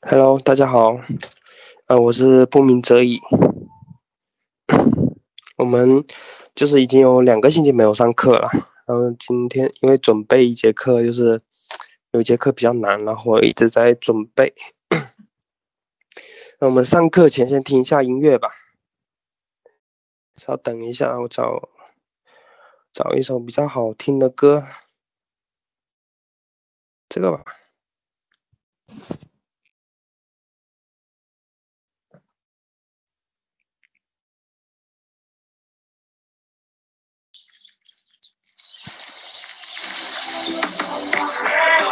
Hello，大家好，呃，我是不鸣则已。我们就是已经有两个星期没有上课了，然后今天因为准备一节课，就是有一节课比较难，然后一直在准备。那我们上课前先听一下音乐吧，稍等一下，我找找一首比较好听的歌，这个吧。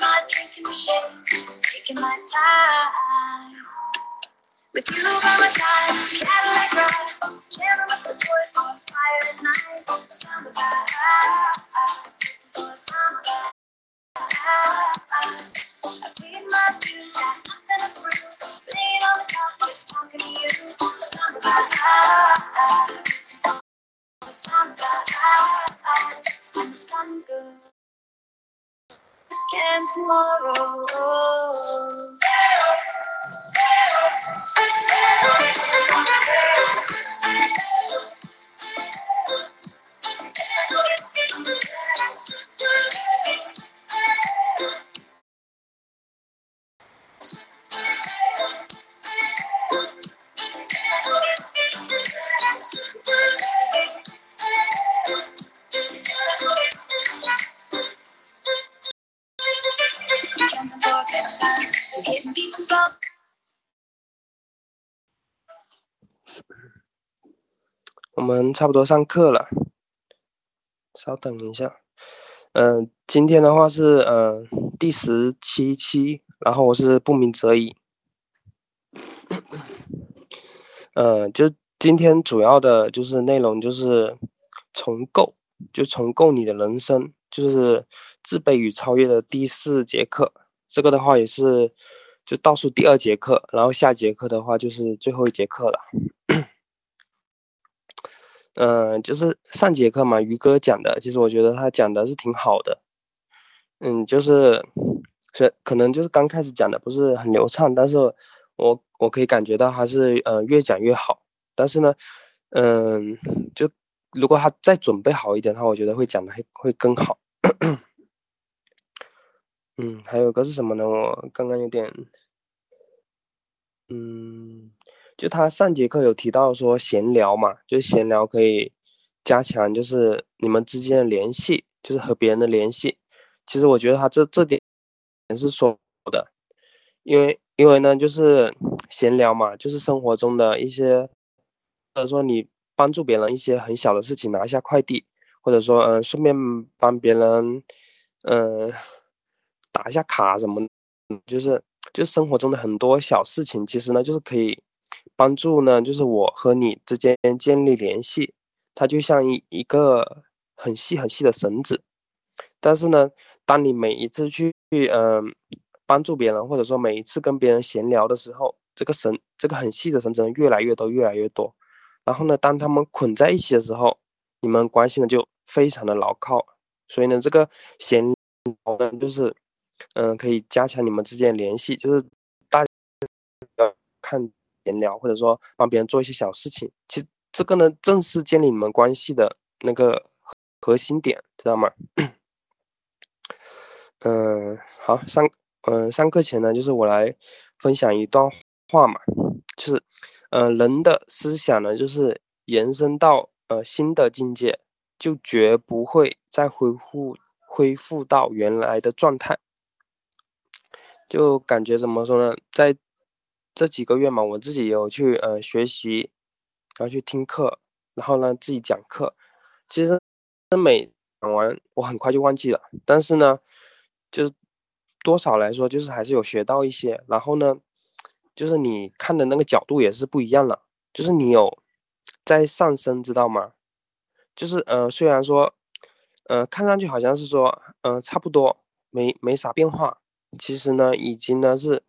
my drink in the shade, taking my time. With you by my side, Cadillac ride, jamming with the boys on fire at night. Summer vibe, summer vibe. I plead my dues, got nothing to prove. Laying on the couch just talking to you. Summer vibe, summer vibe, when the sun goes. 我我们差不多上课了，稍等一下。嗯，今天的话是嗯第十七期，然后我是不鸣则已。嗯，就今天主要的就是内容就是重构，就重构你的人生，就是自卑与超越的第四节课。这个的话也是就倒数第二节课，然后下节课的话就是最后一节课了。嗯，就是上节课嘛，于哥讲的，其实我觉得他讲的是挺好的。嗯，就是是可能就是刚开始讲的不是很流畅，但是我我可以感觉到他是呃越讲越好。但是呢，嗯，就如果他再准备好一点的话，我觉得会讲的会会更好。嗯，还有个是什么呢？我刚刚有点，嗯。就他上节课有提到说闲聊嘛，就闲聊可以加强就是你们之间的联系，就是和别人的联系。其实我觉得他这这点也是说的，因为因为呢就是闲聊嘛，就是生活中的一些，或者说你帮助别人一些很小的事情，拿一下快递，或者说嗯顺便帮别人嗯打一下卡什么，就是就生活中的很多小事情，其实呢就是可以。帮助呢，就是我和你之间建立联系，它就像一一个很细很细的绳子。但是呢，当你每一次去嗯帮助别人，或者说每一次跟别人闲聊的时候，这个绳这个很细的绳子越来越多，越来越多。然后呢，当他们捆在一起的时候，你们关系呢就非常的牢靠。所以呢，这个闲聊呢，就是嗯可以加强你们之间联系，就是大家看。闲聊，或者说帮别人做一些小事情，其实这个呢，正是建立你们关系的那个核心点，知道吗？嗯，好，上嗯上课前呢，就是我来分享一段话嘛，就是嗯人的思想呢，就是延伸到呃新的境界，就绝不会再恢复恢复到原来的状态，就感觉怎么说呢，在。这几个月嘛，我自己有去呃学习，然后去听课，然后呢自己讲课。其实每讲完我很快就忘记了，但是呢，就是多少来说，就是还是有学到一些。然后呢，就是你看的那个角度也是不一样了，就是你有在上升，知道吗？就是呃，虽然说呃看上去好像是说呃差不多没没啥变化，其实呢已经呢是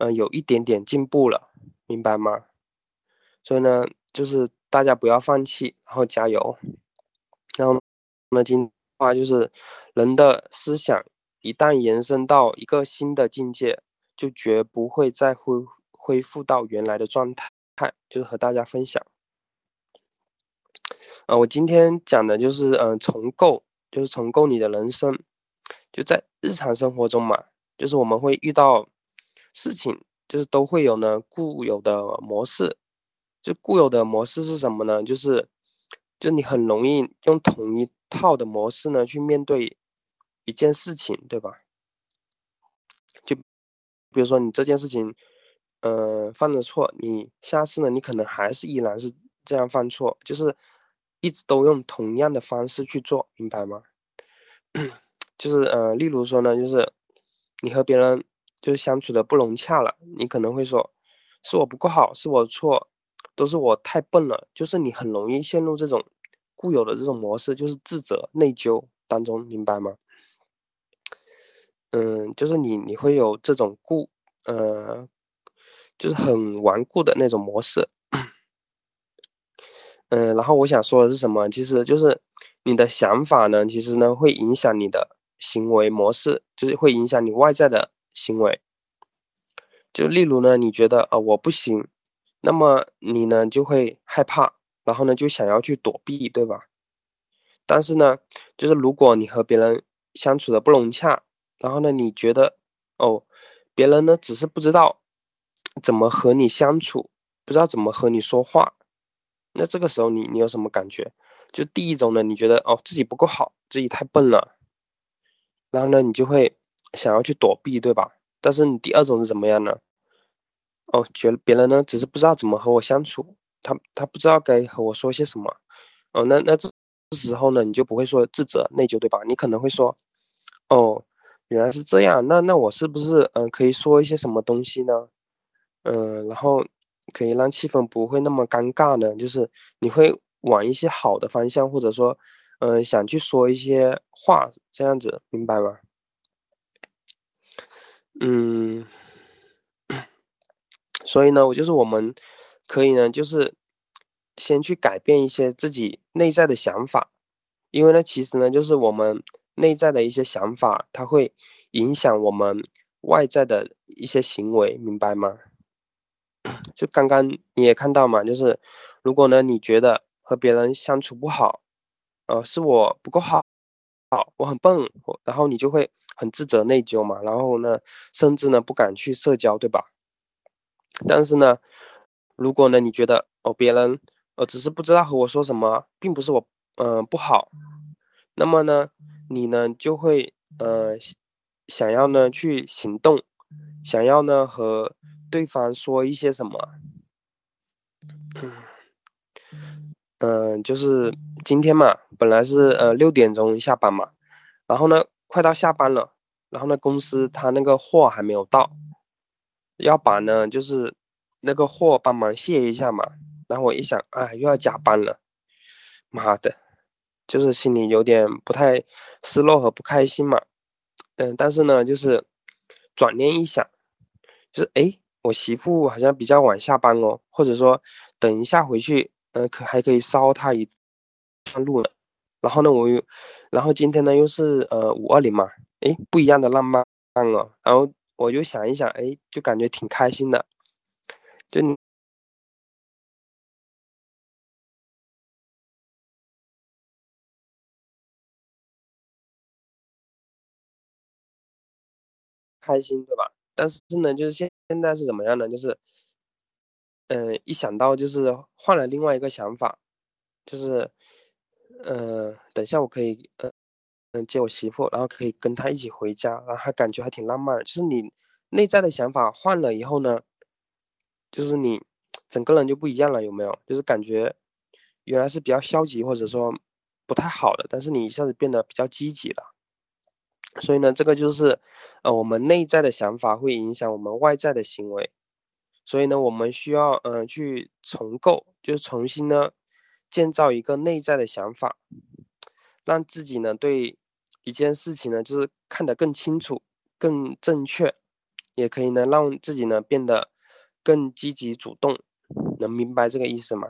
呃有一点点进步了，明白吗？所以呢，就是大家不要放弃，然后加油。然后，那今话就是人的思想一旦延伸到一个新的境界，就绝不会再恢恢复到原来的状态。就是和大家分享。呃，我今天讲的就是嗯重构，就是重构你的人生。就在日常生活中嘛，就是我们会遇到事情，就是都会有呢固有的模式。就固有的模式是什么呢？就是，就你很容易用同一套的模式呢去面对一件事情，对吧？就比如说你这件事情，呃，犯了错，你下次呢，你可能还是依然是这样犯错，就是一直都用同样的方式去做，明白吗？就是呃，例如说呢，就是你和别人就是相处的不融洽了，你可能会说，是我不够好，是我错。都是我太笨了，就是你很容易陷入这种固有的这种模式，就是自责、内疚当中，明白吗？嗯，就是你你会有这种固，呃，就是很顽固的那种模式。嗯，然后我想说的是什么？其实就是你的想法呢，其实呢会影响你的行为模式，就是会影响你外在的行为。就例如呢，你觉得啊我不行。那么你呢就会害怕，然后呢就想要去躲避，对吧？但是呢，就是如果你和别人相处的不融洽，然后呢你觉得哦，别人呢只是不知道怎么和你相处，不知道怎么和你说话，那这个时候你你有什么感觉？就第一种呢，你觉得哦自己不够好，自己太笨了，然后呢你就会想要去躲避，对吧？但是你第二种是怎么样呢？哦，觉得别人呢，只是不知道怎么和我相处，他他不知道该和我说些什么。哦，那那这时候呢，你就不会说自责内疚，对吧？你可能会说，哦，原来是这样，那那我是不是嗯可以说一些什么东西呢？嗯，然后可以让气氛不会那么尴尬呢？就是你会往一些好的方向，或者说嗯想去说一些话，这样子，明白吗？嗯。所以呢，我就是我们，可以呢，就是先去改变一些自己内在的想法，因为呢，其实呢，就是我们内在的一些想法，它会影响我们外在的一些行为，明白吗？就刚刚你也看到嘛，就是如果呢，你觉得和别人相处不好，呃，是我不够好，好，我很笨，然后你就会很自责内疚嘛，然后呢，甚至呢，不敢去社交，对吧？但是呢，如果呢，你觉得哦，别人呃只是不知道和我说什么，并不是我嗯不好，那么呢，你呢就会呃想要呢去行动，想要呢和对方说一些什么，嗯，就是今天嘛，本来是呃六点钟下班嘛，然后呢快到下班了，然后呢公司他那个货还没有到。要把呢，就是那个货帮忙卸一下嘛。然后我一想，哎，又要加班了，妈的，就是心里有点不太失落和不开心嘛。嗯，但是呢，就是转念一想，就是哎，我媳妇好像比较晚下班哦，或者说等一下回去，嗯，可还可以捎她一段路呢。然后呢，我又，然后今天呢又是呃五二零嘛，哎，不一样的浪漫哦。然后。我就想一想，哎，就感觉挺开心的，就你开心对吧？但是呢，就是现现在是怎么样呢？就是，嗯，一想到就是换了另外一个想法，就是，嗯，等下我可以，嗯。嗯，接我媳妇，然后可以跟她一起回家，然后还感觉还挺浪漫。就是你内在的想法换了以后呢，就是你整个人就不一样了，有没有？就是感觉原来是比较消极或者说不太好的，但是你一下子变得比较积极了。所以呢，这个就是呃我们内在的想法会影响我们外在的行为。所以呢，我们需要嗯去重构，就是重新呢建造一个内在的想法，让自己呢对一件事情呢就是看得更清楚、更正确，也可以呢让自己呢变得更积极主动。能明白这个意思吗？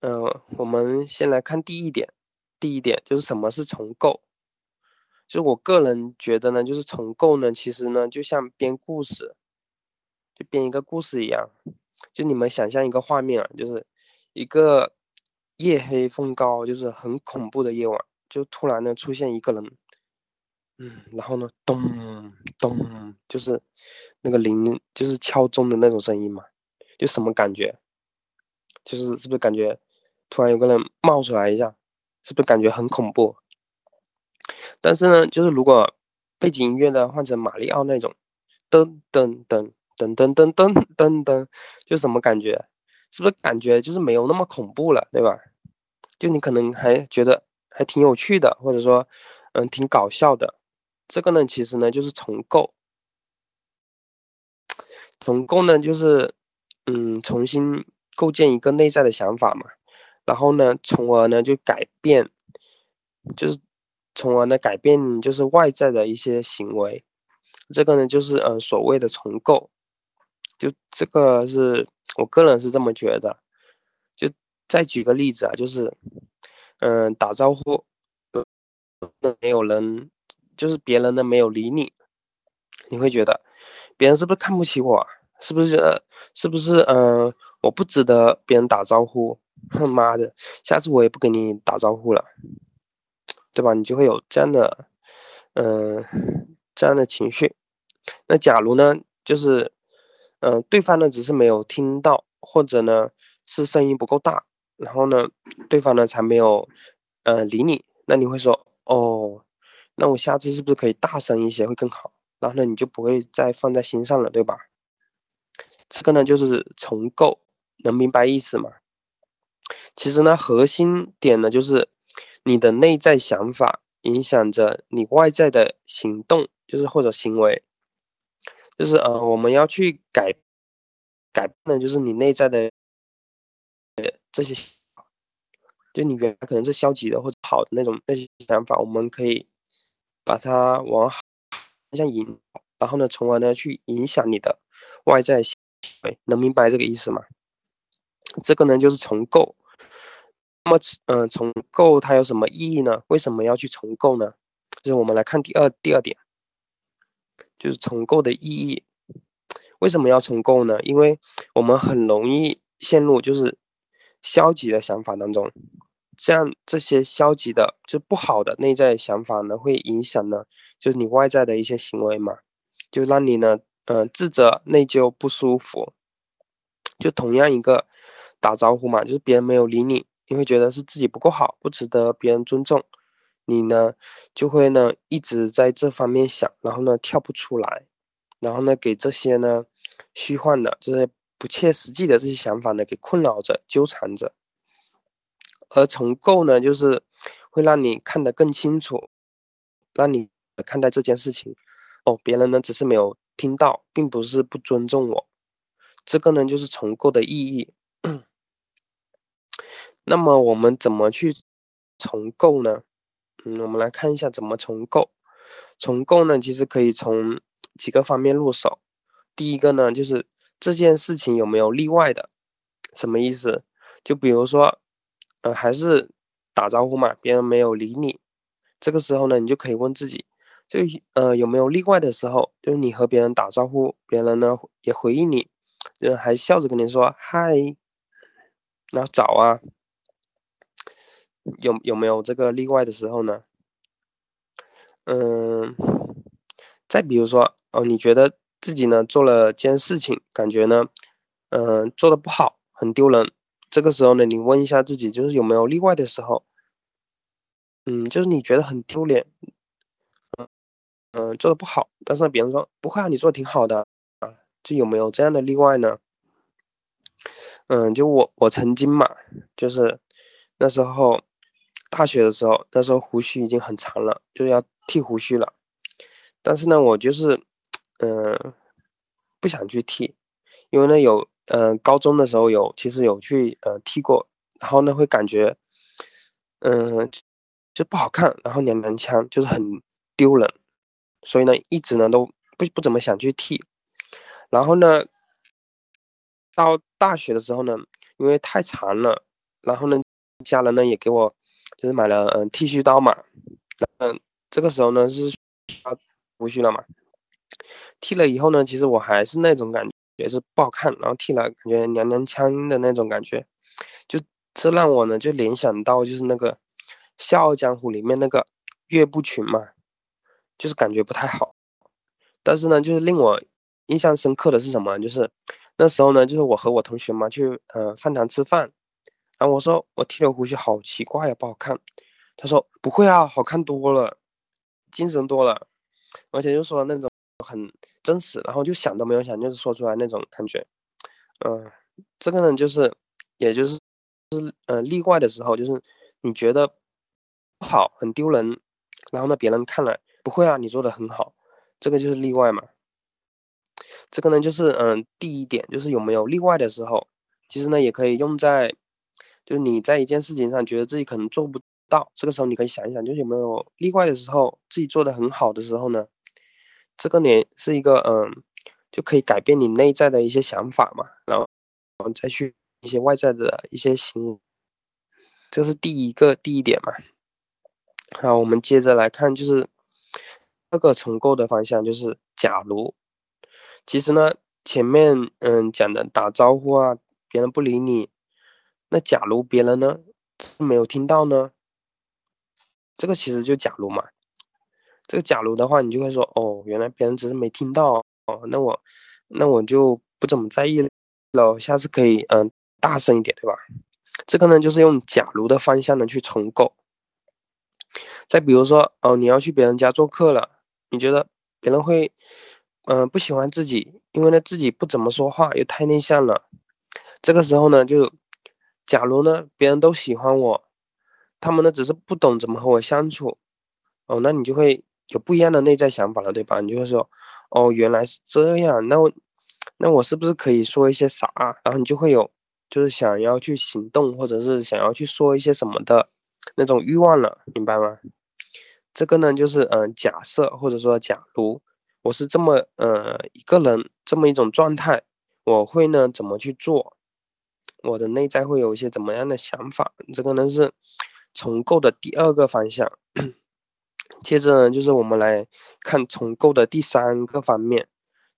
嗯，我们先来看第一点。第一点就是什么是重构？就我个人觉得呢，就是重构呢，其实呢就像编故事，就编一个故事一样。就你们想象一个画面啊，就是一个夜黑风高，就是很恐怖的夜晚，就突然呢出现一个人。嗯，然后呢，咚咚，就是那个铃，就是敲钟的那种声音嘛，就什么感觉？就是是不是感觉突然有个人冒出来一下，是不是感觉很恐怖？但是呢，就是如果背景音乐呢换成马里奥那种，噔噔噔噔噔噔噔噔噔，就什么感觉？是不是感觉就是没有那么恐怖了，对吧？就你可能还觉得还挺有趣的，或者说，嗯，挺搞笑的。这个呢，其实呢就是重构，重构呢就是，嗯，重新构建一个内在的想法嘛，然后呢，从而呢就改变，就是从而呢改变就是外在的一些行为，这个呢就是呃所谓的重构，就这个是我个人是这么觉得，就再举个例子啊，就是，嗯，打招呼，没有人。就是别人呢没有理你，你会觉得别人是不是看不起我？是不是觉得是不是嗯我不值得别人打招呼？哼妈的，下次我也不跟你打招呼了，对吧？你就会有这样的嗯这样的情绪。那假如呢，就是嗯对方呢只是没有听到，或者呢是声音不够大，然后呢对方呢才没有呃理你，那你会说哦。那我下次是不是可以大声一些会更好？然后呢，你就不会再放在心上了，对吧？这个呢就是重构，能明白意思吗？其实呢，核心点呢就是你的内在想法影响着你外在的行动，就是或者行为，就是呃，我们要去改改变的就是你内在的这些，就你原来可能是消极的或者好的那种那些想法，我们可以。把它往好方向引，然后呢，从而呢去影响你的外在行为，能明白这个意思吗？这个呢就是重构。那么，嗯，重构它有什么意义呢？为什么要去重构呢？就是我们来看第二第二点，就是重构的意义。为什么要重构呢？因为我们很容易陷入就是消极的想法当中。这样这些消极的就不好的内在想法呢，会影响呢，就是你外在的一些行为嘛，就让你呢，嗯，自责、内疚、不舒服。就同样一个打招呼嘛，就是别人没有理你，你会觉得是自己不够好，不值得别人尊重，你呢就会呢一直在这方面想，然后呢跳不出来，然后呢给这些呢虚幻的、这些不切实际的这些想法呢给困扰着、纠缠着。而重构呢，就是会让你看得更清楚，让你看待这件事情。哦，别人呢只是没有听到，并不是不尊重我。这个呢就是重构的意义。那么我们怎么去重构呢？嗯，我们来看一下怎么重构。重构呢，其实可以从几个方面入手。第一个呢，就是这件事情有没有例外的？什么意思？就比如说。呃，还是打招呼嘛，别人没有理你，这个时候呢，你就可以问自己，就呃有没有例外的时候，就是你和别人打招呼，别人呢也回应你，就还笑着跟你说嗨，那早啊，有有没有这个例外的时候呢？嗯，再比如说哦，你觉得自己呢做了件事情，感觉呢，嗯，做的不好，很丢人。这个时候呢，你问一下自己，就是有没有例外的时候，嗯，就是你觉得很丢脸，嗯嗯，做的不好，但是别人说不会啊，你做的挺好的啊，就有没有这样的例外呢？嗯，就我我曾经嘛，就是那时候大学的时候，那时候胡须已经很长了，就要剃胡须了。但是呢，我就是嗯不想去剃，因为呢有嗯高中的时候有其实有去呃剃过，然后呢会感觉嗯就不好看，然后娘娘腔，就是很丢人，所以呢一直呢都不不怎么想去剃。然后呢。到大学的时候呢，因为太长了，然后呢，家人呢也给我就是买了嗯剃须刀嘛，嗯，这个时候呢是要胡须了嘛，剃了以后呢，其实我还是那种感觉是不好看，然后剃了感觉娘娘腔的那种感觉，就这让我呢就联想到就是那个《笑傲江湖》里面那个岳不群嘛，就是感觉不太好，但是呢，就是令我印象深刻的是什么，就是。那时候呢，就是我和我同学嘛去呃饭堂吃饭，然后我说我剃了胡须好奇怪呀，不好看。他说不会啊，好看多了，精神多了，而且就说那种很真实，然后就想都没有想，就是说出来那种感觉。嗯，这个呢就是，也就是是呃例外的时候，就是你觉得不好很丢人，然后呢别人看了不会啊，你做的很好，这个就是例外嘛。这个呢，就是嗯，第一点就是有没有例外的时候，其实呢也可以用在，就是你在一件事情上觉得自己可能做不到，这个时候你可以想一想，就是有没有例外的时候，自己做的很好的时候呢？这个呢是一个嗯，就可以改变你内在的一些想法嘛，然后然后再去一些外在的一些行为，这是第一个第一点嘛。好，我们接着来看，就是二个重构的方向，就是假如。其实呢，前面嗯讲的打招呼啊，别人不理你，那假如别人呢是没有听到呢，这个其实就假如嘛。这个假如的话，你就会说哦，原来别人只是没听到哦，那我那我就不怎么在意了，下次可以嗯大声一点，对吧？这个呢就是用假如的方向呢去重构。再比如说哦，你要去别人家做客了，你觉得别人会？嗯，不喜欢自己，因为呢自己不怎么说话，又太内向了。这个时候呢，就假如呢别人都喜欢我，他们呢只是不懂怎么和我相处，哦，那你就会有不一样的内在想法了，对吧？你就会说，哦，原来是这样，那我那我是不是可以说一些啥？然后你就会有就是想要去行动，或者是想要去说一些什么的那种欲望了，明白吗？这个呢就是嗯假设或者说假如。我是这么呃一个人，这么一种状态，我会呢怎么去做？我的内在会有一些怎么样的想法？这个呢是重构的第二个方向。接着呢就是我们来看重构的第三个方面，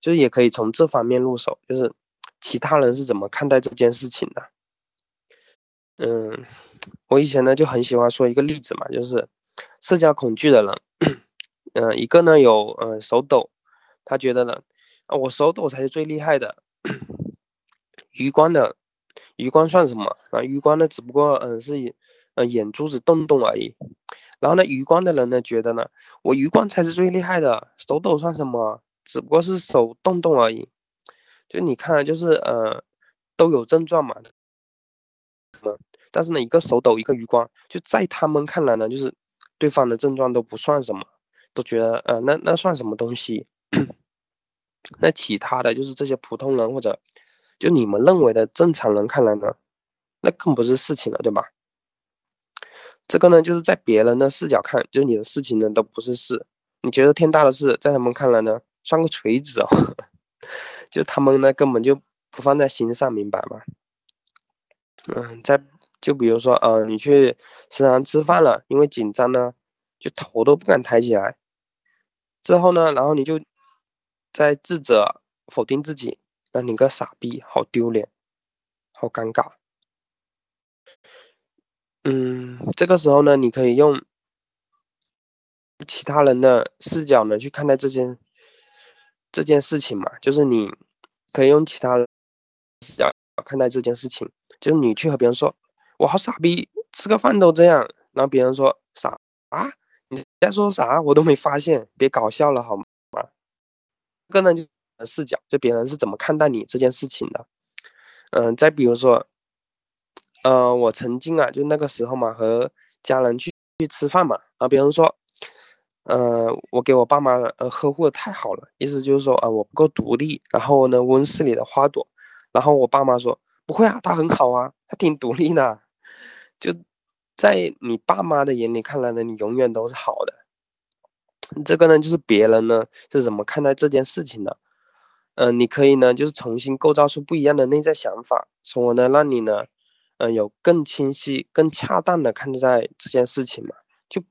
就是也可以从这方面入手，就是其他人是怎么看待这件事情的。嗯，我以前呢就很喜欢说一个例子嘛，就是社交恐惧的人，嗯，一个呢有呃手抖。他觉得呢，啊，我手抖才是最厉害的。余光的，余光算什么啊？余光呢，只不过嗯是，嗯眼珠子动动而已。然后呢，余光的人呢，觉得呢，我余光才是最厉害的，手抖算什么？只不过是手动动而已。就你看，就是呃，都有症状嘛。但是呢，一个手抖，一个余光，就在他们看来呢，就是对方的症状都不算什么，都觉得呃，那那算什么东西？那其他的就是这些普通人或者就你们认为的正常人看来呢，那更不是事情了，对吧？这个呢，就是在别人的视角看，就是你的事情呢都不是事。你觉得天大的事，在他们看来呢，算个锤子哦。就他们呢根本就不放在心上，明白吗？嗯，在就比如说，呃，你去食堂吃饭了，因为紧张呢，就头都不敢抬起来。之后呢，然后你就。在自责、否定自己，那你个傻逼，好丢脸，好尴尬。嗯，这个时候呢，你可以用其他人的视角呢去看待这件这件事情嘛，就是你可以用其他视角看待这件事情，就是你去和别人说，我好傻逼，吃个饭都这样，然后别人说傻啊，你在说啥？我都没发现，别搞笑了好吗？个呢就视角，就别人是怎么看待你这件事情的，嗯，再比如说，呃，我曾经啊，就那个时候嘛，和家人去去吃饭嘛，啊，别人说，呃，我给我爸妈呃呵护的太好了，意思就是说啊，我不够独立，然后呢，温室里的花朵，然后我爸妈说，不会啊，他很好啊，他挺独立的，就在你爸妈的眼里看来呢，你永远都是好的。这个呢，就是别人呢是怎么看待这件事情的。嗯，你可以呢，就是重新构造出不一样的内在想法，从而呢，让你呢，嗯，有更清晰、更恰当的看待这件事情嘛。就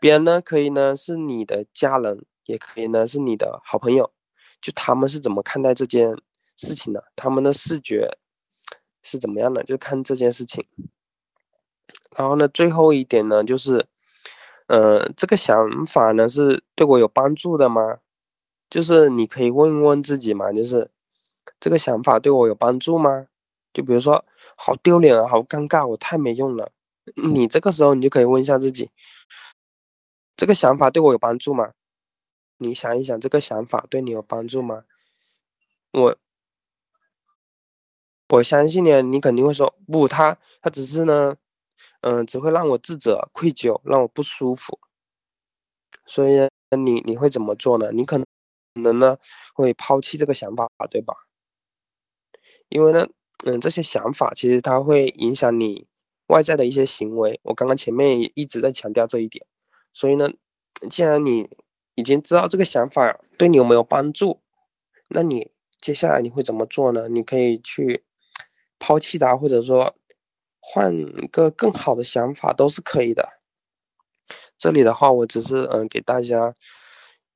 别人呢，可以呢是你的家人，也可以呢是你的好朋友，就他们是怎么看待这件事情的，他们的视觉是怎么样的，就看这件事情。然后呢，最后一点呢，就是，嗯，这个想法呢是对我有帮助的吗？就是你可以问问自己嘛，就是这个想法对我有帮助吗？就比如说，好丢脸啊，好尴尬，我太没用了。你这个时候你就可以问一下自己，这个想法对我有帮助吗？你想一想，这个想法对你有帮助吗？我我相信你，你肯定会说不，他他只是呢，嗯，只会让我自责、愧疚，让我不舒服。所以呢你你会怎么做呢？你可能。可能呢会抛弃这个想法，对吧？因为呢，嗯，这些想法其实它会影响你外在的一些行为。我刚刚前面也一直在强调这一点。所以呢，既然你已经知道这个想法对你有没有帮助，那你接下来你会怎么做呢？你可以去抛弃它，或者说换个更好的想法都是可以的。这里的话，我只是嗯给大家。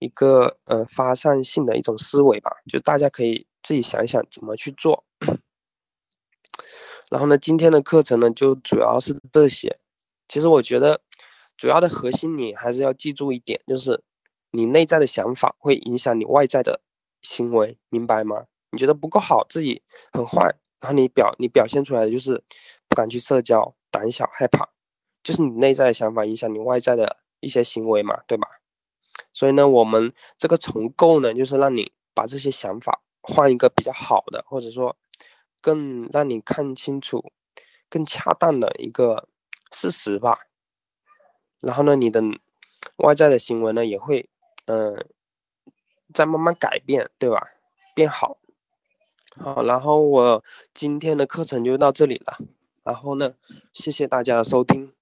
一个呃发散性的一种思维吧，就大家可以自己想一想怎么去做。然后呢，今天的课程呢就主要是这些。其实我觉得主要的核心你还是要记住一点，就是你内在的想法会影响你外在的行为，明白吗？你觉得不够好，自己很坏，然后你表你表现出来的就是不敢去社交、胆小、害怕，就是你内在的想法影响你外在的一些行为嘛，对吧？所以呢，我们这个重构呢，就是让你把这些想法换一个比较好的，或者说更让你看清楚、更恰当的一个事实吧。然后呢，你的外在的行为呢，也会嗯在慢慢改变，对吧？变好。好，然后我今天的课程就到这里了。然后呢，谢谢大家的收听。